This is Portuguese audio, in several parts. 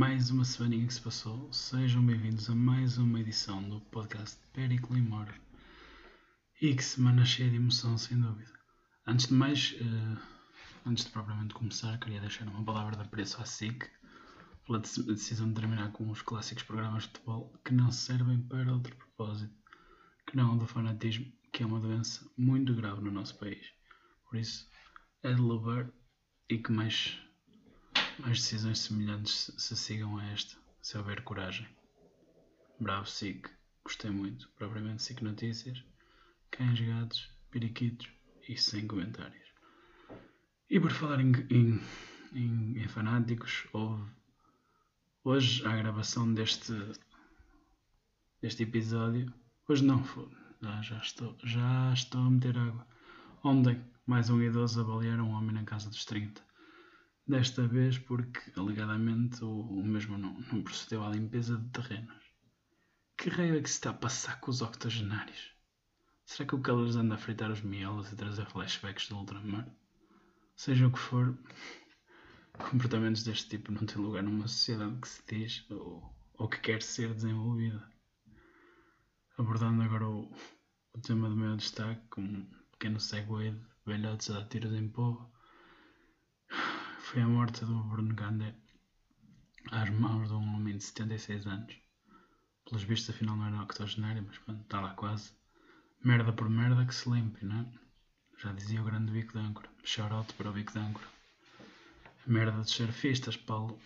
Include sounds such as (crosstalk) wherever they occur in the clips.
mais uma semaninha que se passou. Sejam bem-vindos a mais uma edição do podcast Pericle e Moro. E que semana cheia de emoção, sem dúvida. Antes de mais, uh, antes de propriamente começar, queria deixar uma palavra de apreço à SIC pela decisão de terminar com os clássicos programas de futebol que não servem para outro propósito que não o do fanatismo, que é uma doença muito grave no nosso país. Por isso, é de louvar e que mais mais decisões semelhantes se, sigam a esta, se houver coragem. Bravo SIC, gostei muito. Propriamente SIC Notícias, cães, gatos, periquitos e sem comentários. E por falar em, em, em, em fanáticos, houve hoje a gravação deste, deste episódio. Hoje não, já, já, estou, já estou a meter água. Ontem, mais um idoso a balear um homem na casa dos 30. Desta vez porque, alegadamente, o, o mesmo não, não procedeu à limpeza de terrenos. Que raio é que se está a passar com os octogenários? Será que o Calores anda a fritar os miolos e trazer flashbacks do ultramar? Seja o que for, (laughs) comportamentos deste tipo não têm lugar numa sociedade que se diz ou, ou que quer ser desenvolvida. Abordando agora o, o tema do meu destaque, com um pequeno segue de velhotes a tiros em povo, foi a morte do Bruno Gandé às mãos de um homem de 76 anos. Pelos vistos, afinal, não era octogenário, mas pronto, está lá quase. Merda por merda que se limpe, não é? Já dizia o grande bico de âncora. Shoutout para o bico de âncora. Merda dos surfistas, Paulo.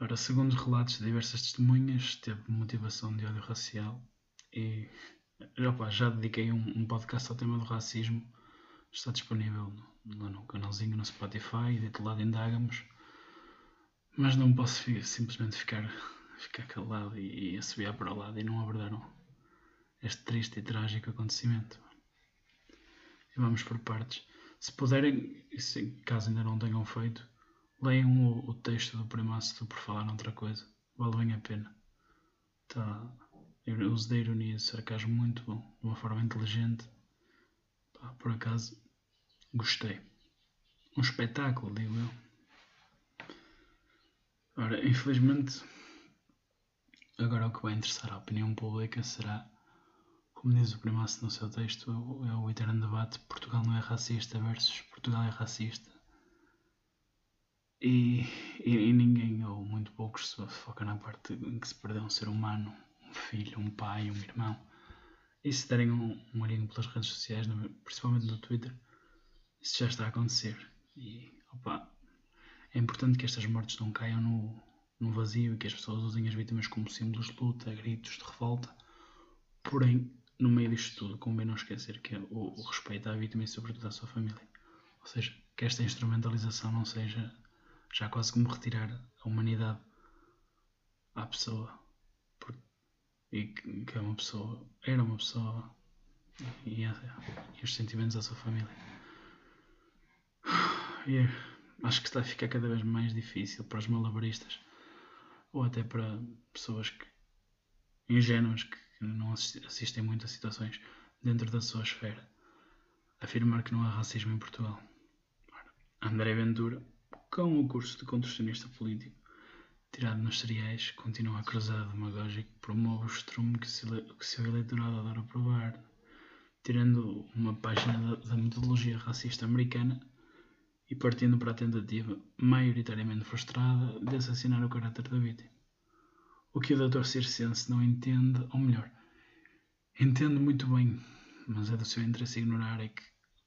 Ora, segundo os relatos de diversas testemunhas, teve motivação de ódio racial e opa, já dediquei um, um podcast ao tema do racismo. Está disponível lá no canalzinho no Spotify, dito lado indagamos, mas não posso simplesmente ficar, (laughs) ficar calado e, e assobiar para o lado e não abordar este triste e trágico acontecimento. E vamos por partes. Se puderem, se, caso ainda não tenham feito, leiam o, o texto do primaço por falar noutra coisa. Vale bem a pena. Tá, eu uso da ironia e sarcasmo muito bom, de uma forma inteligente. Por acaso, Gostei. Um espetáculo, digo eu. Ora, infelizmente, agora o que vai interessar a opinião pública será, como diz o primaço no seu texto, é o eterno debate Portugal não é racista versus Portugal é racista. E, e, e ninguém, ou muito poucos, se foca na parte em que se perdeu um ser humano, um filho, um pai, um irmão. E se derem um, um olhinho pelas redes sociais, principalmente no Twitter, isso já está a acontecer. E opa, é importante que estas mortes não caiam no, no vazio e que as pessoas usem as vítimas como símbolos de luta, gritos de revolta. Porém, no meio disto tudo, convém não esquecer que é o, o respeito à vítima e sobretudo à sua família. Ou seja, que esta instrumentalização não seja já quase como retirar a humanidade à pessoa. E que é uma pessoa, era uma pessoa e, e os sentimentos da sua família. Acho que está a ficar cada vez mais difícil para os malabaristas ou até para pessoas que, ingênuas que não assistem muito a situações dentro da sua esfera afirmar que não há racismo em Portugal. André Ventura, com o curso de contorcionista político tirado nos cereais, continua a cruzar demagógico promove o estrume que, o seu eleitorado adora provar, tirando uma página da, da metodologia racista americana e partindo para a tentativa, maioritariamente frustrada, de assassinar o caráter da vítima. O que o Dr. Circense não entende, ou melhor, entende muito bem, mas é do seu interesse ignorar é que,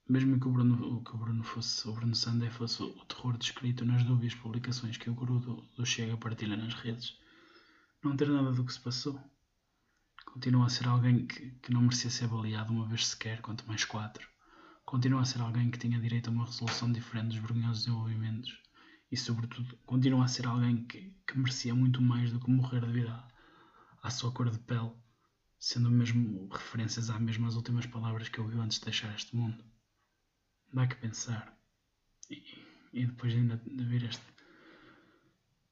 mesmo que o Bruno, que o Bruno fosse, o Bruno Sandé fosse o terror descrito nas dúbias publicações que o guru do, do Chega partilha nas redes, não ter nada do que se passou. Continua a ser alguém que, que não merecia ser baleado uma vez sequer, quanto mais quatro continua a ser alguém que tinha direito a uma resolução diferente dos vergonhosos desenvolvimentos e, sobretudo, continua a ser alguém que, que merecia muito mais do que morrer devido à, à sua cor de pele, sendo mesmo referências às mesmas últimas palavras que ouviu antes de deixar este mundo. Dá que pensar. E, e depois ainda de vir este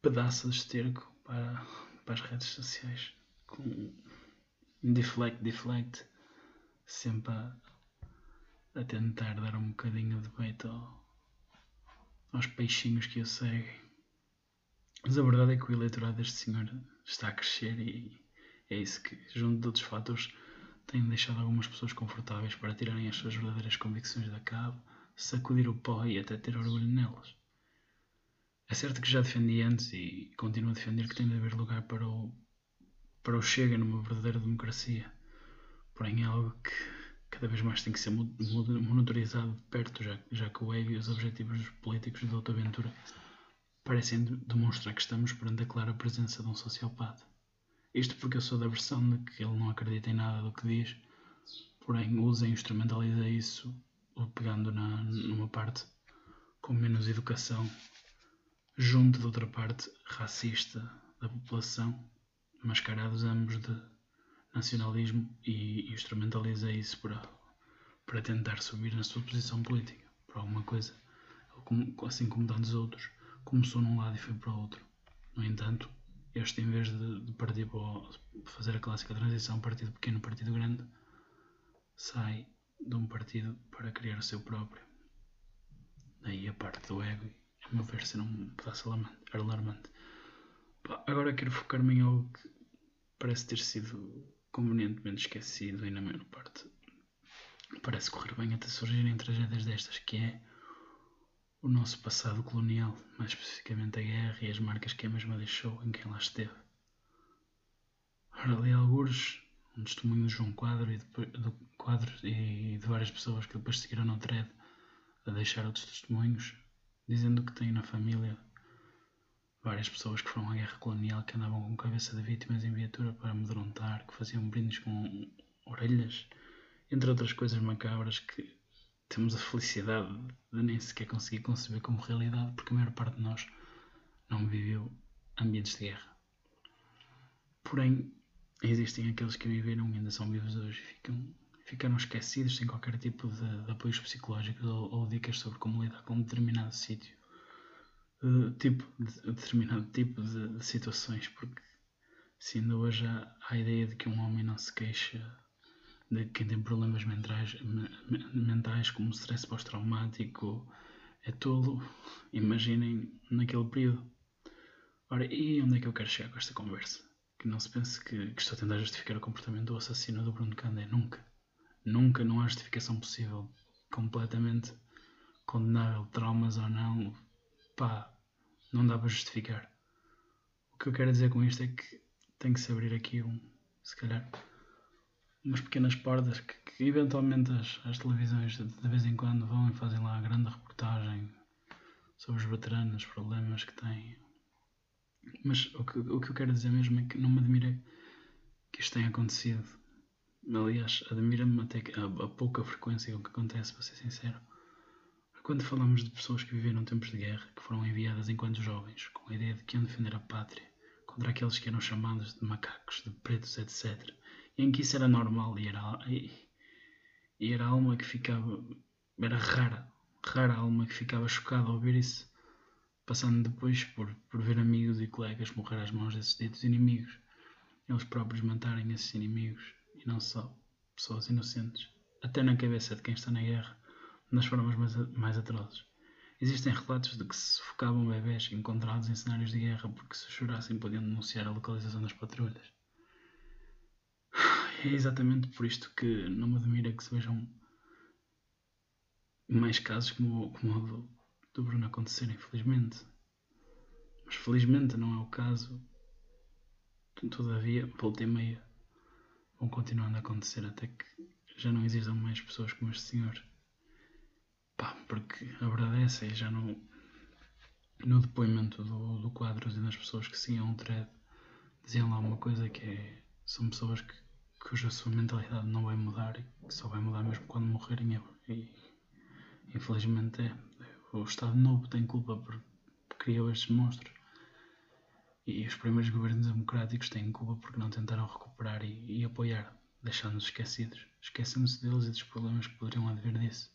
pedaço de esterco para, para as redes sociais com deflect, deflect, sempre a, a tentar dar um bocadinho de peito ao, aos peixinhos que o seguem. Mas a verdade é que o eleitorado deste senhor está a crescer e é isso que, junto de outros fatores, tem deixado algumas pessoas confortáveis para tirarem as suas verdadeiras convicções da cabo, sacudir o pó e até ter orgulho nelas. É certo que já defendi antes e continuo a defender que tem de haver lugar para o, para o Chega numa verdadeira democracia. Porém, é algo que cada vez mais tem que ser monitorizado de perto, já, já que o ego e os objetivos políticos de Doutor Ventura parecem demonstrar que estamos perante a clara presença de um sociopata. Isto porque eu sou da versão de que ele não acredita em nada do que diz, porém usa e instrumentaliza isso, pegando na, numa parte com menos educação, junto de outra parte racista da população, mascarados ambos de nacionalismo e instrumentaliza isso para, para tentar subir na sua posição política, por alguma coisa, assim como tantos outros começou num lado e foi para o outro. No entanto, este, em vez de, de partir para fazer a clássica transição partido pequeno, partido grande, sai de um partido para criar o seu próprio. Daí a parte do ego, a meu ver, ser um pedaço alarmante. Agora quero focar-me em algo que parece ter sido convenientemente esquecido e na maior parte parece correr bem até surgirem tragédias destas, que é o nosso passado colonial, mais especificamente a guerra e as marcas que a mesma deixou em quem lá esteve. Ora, ali alguns, um testemunho de João Quadro e de, do Quadro e de várias pessoas que depois seguiram no thread a deixar outros testemunhos, dizendo que têm na família várias pessoas que foram à guerra colonial que andavam com cabeça de vítimas em viatura para amedrontar, que faziam brindes com orelhas, entre outras coisas macabras que temos a felicidade de nem sequer conseguir conceber como realidade, porque a maior parte de nós não viveu ambientes de guerra. Porém, existem aqueles que viveram e ainda são vivos hoje e ficam, ficaram esquecidos sem qualquer tipo de, de apoios psicológicos ou, ou, dicas sobre como lidar com um determinado sítio, uh, tipo, de, determinado tipo de, de situações, porque se ainda hoje há a ideia de que um homem não se queixa de quem tem problemas mentais, mentais como stress pós-traumático, é tolo. Imaginem naquele período. Ora, e onde é que eu quero chegar com esta conversa? Que não se pense que, que estou a tentar justificar o comportamento do assassino do Bruno Candé. Nunca. Nunca, não há justificação possível. Completamente condenável, traumas ou não. Pá, não dá para justificar. O que eu quero dizer com isto é que tem que se abrir aqui um, se calhar, umas pequenas portas que, que eventualmente as, as televisões de, de, vez em quando vão e fazem lá a grande reportagem sobre os veteranos, os problemas que têm. Mas o que, o que eu quero dizer mesmo é que não me admira que isto tenha acontecido. Aliás, admira-me até a, a, pouca frequência com que acontece, para ser sincero. Quando falamos de pessoas que viveram tempos de guerra, que foram enviadas enquanto jovens, com a ideia de que iam defender a pátria contra aqueles que eram chamados de macacos, de pretos, etc., em que isso era normal e era, e, e era a alma que ficava, era rara, rara alma que ficava chocada ao ouvir isso, passando depois por, por ver amigos e colegas morrer às mãos desses ditos inimigos, eles próprios matarem esses inimigos, e não só pessoas inocentes, até na cabeça de quem está na guerra, nas formas mais, mais atrozes. Existem relatos de que se sufocavam bebés encontrados em cenários de guerra porque se chorassem podiam denunciar a localização das patrulhas. É exatamente por isto que não me admira que se vejam mais casos como, como o do, do Bruno acontecerem, felizmente. Mas felizmente não é o caso. Todavia, volta e meia, vão continuando a acontecer até que já não existam mais pessoas como este senhor. Porque a verdade é já no, no depoimento do, do quadro e das pessoas que seguiam o thread, diziam lá uma coisa que é, são pessoas que cuja sua mentalidade não vai mudar e que só vai mudar mesmo quando morrerem. E infelizmente é. O Estado Novo tem culpa por criar estes monstros. E os primeiros governos democráticos têm culpa porque não tentaram recuperar e, e apoiar, deixando-nos esquecidos. Esquecendo-se deles e dos problemas que poderiam advir disso.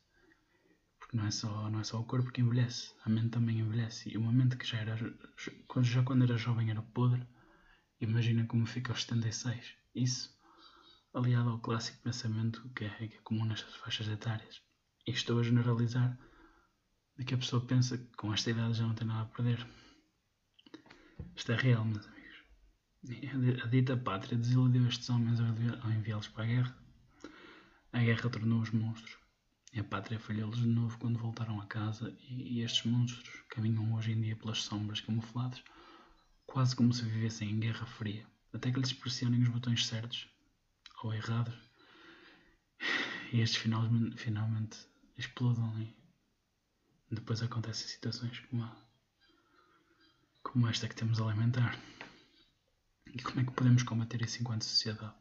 Porque não é, só, não é só o corpo que envelhece, a mente também envelhece. E uma mente que já era, já quando era jovem era podre, imagina como fica aos 76. Isso aliado ao clássico pensamento que é, que é comum nestas faixas etárias. E estou a generalizar de que a pessoa pensa que com esta idade já não tem nada a perder. Isto é real, meus amigos. A dita pátria desiludiu estes homens ao enviá-los para a guerra. A guerra tornou-os monstros. E a pátria falhou-lhes de novo quando voltaram a casa, e estes monstros caminham hoje em dia pelas sombras camuflados, quase como se vivessem em guerra fria, até que lhes pressionem os botões certos ou errados, e estes finalmente, finalmente explodam e depois acontecem situações como, a, como esta que temos a lamentar. E como é que podemos combater isso enquanto sociedade?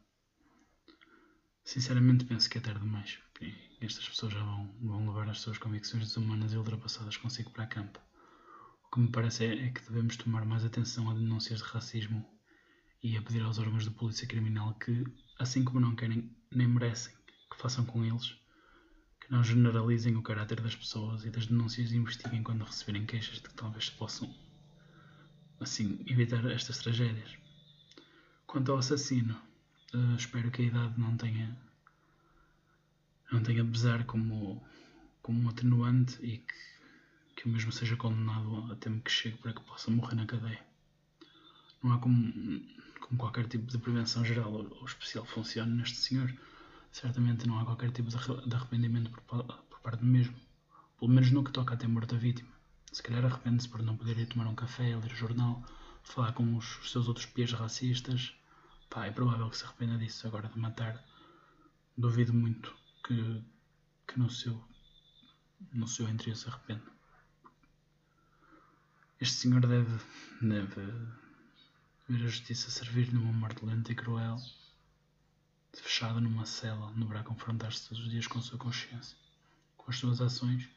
Sinceramente penso que é tarde demais. E estas pessoas já vão, vão levar as suas convicções desumanas e ultrapassadas consigo para a campo. O que me parece é, é que devemos tomar mais atenção a denúncias de racismo e a pedir aos órgãos de polícia criminal que, assim como não querem nem merecem que façam com eles, que não generalizem o caráter das pessoas e das denúncias e investiguem quando receberem queixas de que talvez possam, assim, evitar estas tragédias. Quanto ao assassino, Uh, espero que a idade não tenha não tenha pesar como, como um atenuante e que, que o mesmo seja condenado a tempo que chegue para que possa morrer na cadeia. Não há como, como qualquer tipo de prevenção geral ou, especial funcione neste senhor. Certamente não há qualquer tipo de arrependimento por, por parte do mesmo. Pelo menos no que toca a temor da vítima. Se calhar arrepende-se por não poder ir tomar um café, ler jornal, falar com os, os seus outros pias racistas, Pá, é provável que se arrependa disso agora de matar. Duvido muito que, que no seu no seu interior se arrependa. Este senhor deve, deve ver a justiça servir numa morte lenta e cruel, fechado numa cela onde deverá confrontar-se todos os dias com a sua consciência, com as suas ações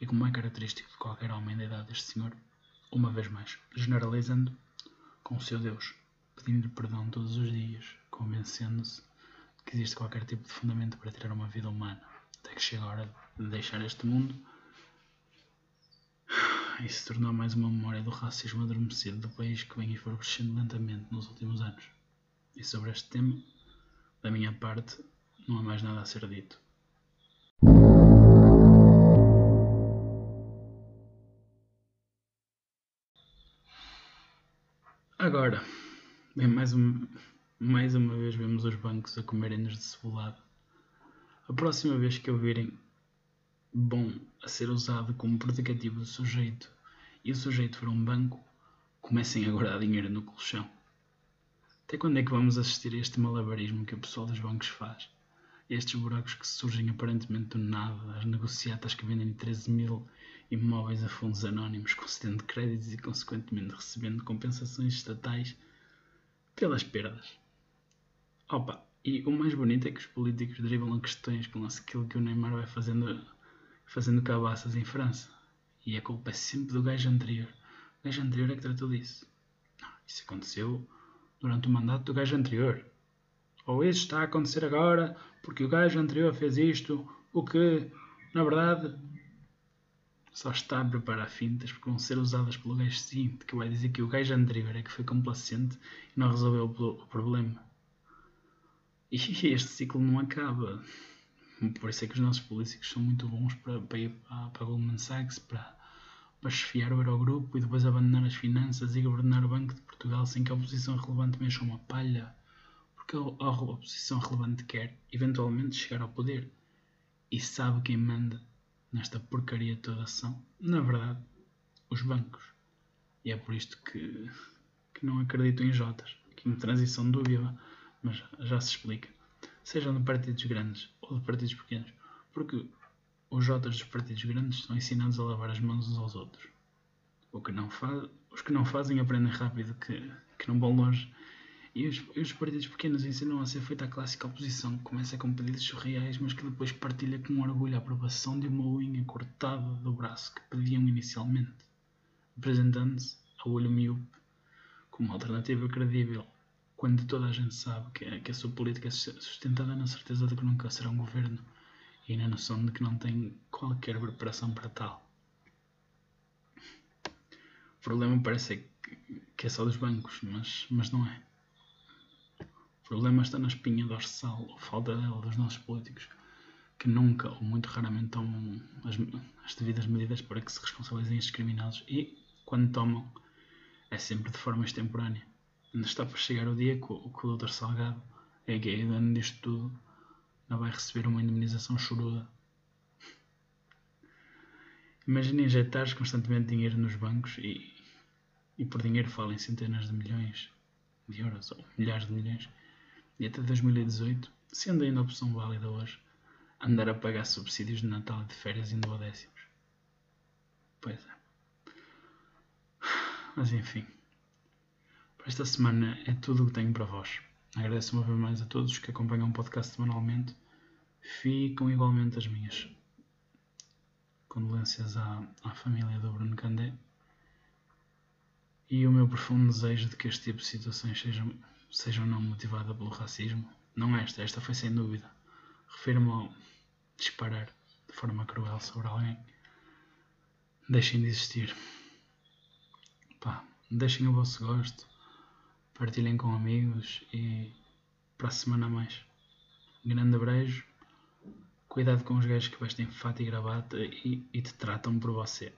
e como é característico de qualquer homem da idade deste senhor, uma vez mais, generalizando com o seu Deus pedindo-lhe perdão todos os dias, convencendo-se que existe qualquer tipo de fundamento para tirar uma vida humana, até que chega a hora de deixar este mundo e se tornar mais uma memória do racismo adormecido do país que vem crescendo lentamente nos últimos anos. E sobre este tema, da minha parte, não há mais nada a ser dito. Agora, Bem, mais, um, mais uma vez vemos os bancos a comerem-nos de cebolado. A próxima vez que ouvirem bom a ser usado como predicativo do sujeito e o sujeito for um banco, comecem a guardar dinheiro no colchão. Até quando é que vamos assistir a este malabarismo que o pessoal dos bancos faz? Estes buracos que surgem aparentemente do nada, as negociatas que vendem 13 mil imóveis a fundos anónimos, concedendo créditos e consequentemente recebendo compensações estatais pelas perdas. Opa, e o mais bonito é que os políticos driblam questões com aquilo que o Neymar vai fazendo, fazendo cabaças em França. E a culpa é sempre do gajo anterior. O gajo anterior é que tratou disso. Isso aconteceu durante o mandato do gajo anterior. Ou isso está a acontecer agora porque o gajo anterior fez isto, o que, na verdade, só está a preparar fintas porque vão ser usadas pelo gajo seguinte, que vai dizer que o gajo anterior é que foi complacente e não resolveu o problema. E este ciclo não acaba. Por isso é que os nossos políticos são muito bons para, para ir para, para Goldman Sachs, para, para esfiar o Eurogrupo e depois abandonar as finanças e governar o Banco de Portugal sem que a oposição relevante mexa uma palha. Porque a, a oposição relevante quer, eventualmente, chegar ao poder. E sabe quem manda nesta porcaria toda são, na verdade, os bancos. E é por isto que, que não acredito em Jotas. Aqui uma transição dúbia, mas já se explica. Sejam de partidos grandes ou de partidos pequenos. Porque os Jotas dos partidos grandes são ensinados a lavar as mãos uns aos outros. O que não faz, os que não fazem aprendem rápido que, que não vão longe e os, e os, partidos pequenos ensinam a ser feita a clássica oposição, que começa com pedidos surreais, mas que depois partilha com orgulho a aprovação de uma unha cortada do braço que pediam inicialmente, apresentando-se ao olho miúpe como alternativa credível, quando toda a gente sabe que, que a sua política é sustentada na certeza de que nunca será um governo e na noção de que não tem qualquer preparação para tal. O problema parece que é só dos bancos, mas, mas não é problema está na espinha dorsal, ou falta dela, dos nossos políticos, que nunca ou muito raramente tomam as, as devidas medidas para que se responsabilizem estes criminosos e, quando tomam, é sempre de forma extemporânea. Ainda está para chegar o dia que o, que o Dr. Salgado, é gay, dono disto tudo, não vai receber uma indemnização choruda. Imagina injetares constantemente dinheiro nos bancos e, e por dinheiro falam em centenas de milhões de euros ou milhares de milhões. E até 2018, sendo ainda opção válida hoje, andar a pagar subsídios de Natal e de férias em duodécimos. Pois é. Mas enfim. Para esta semana é tudo o que tenho para vós. Agradeço uma vez mais a todos que acompanham o podcast semanalmente. Ficam igualmente as minhas condolências à, à família do Bruno Candé e o meu profundo desejo de que este tipo de situações sejam, sejam não motivadas pelo racismo. Não esta, esta foi sem dúvida. Refiro-me ao disparar de forma cruel sobre alguém. Deixem de existir. Pá, deixem o vosso gosto, partilhem com amigos e para a semana a mais. Grande beijo, cuidado com os gajos que vestem fato e gravata e, e te tratam por você.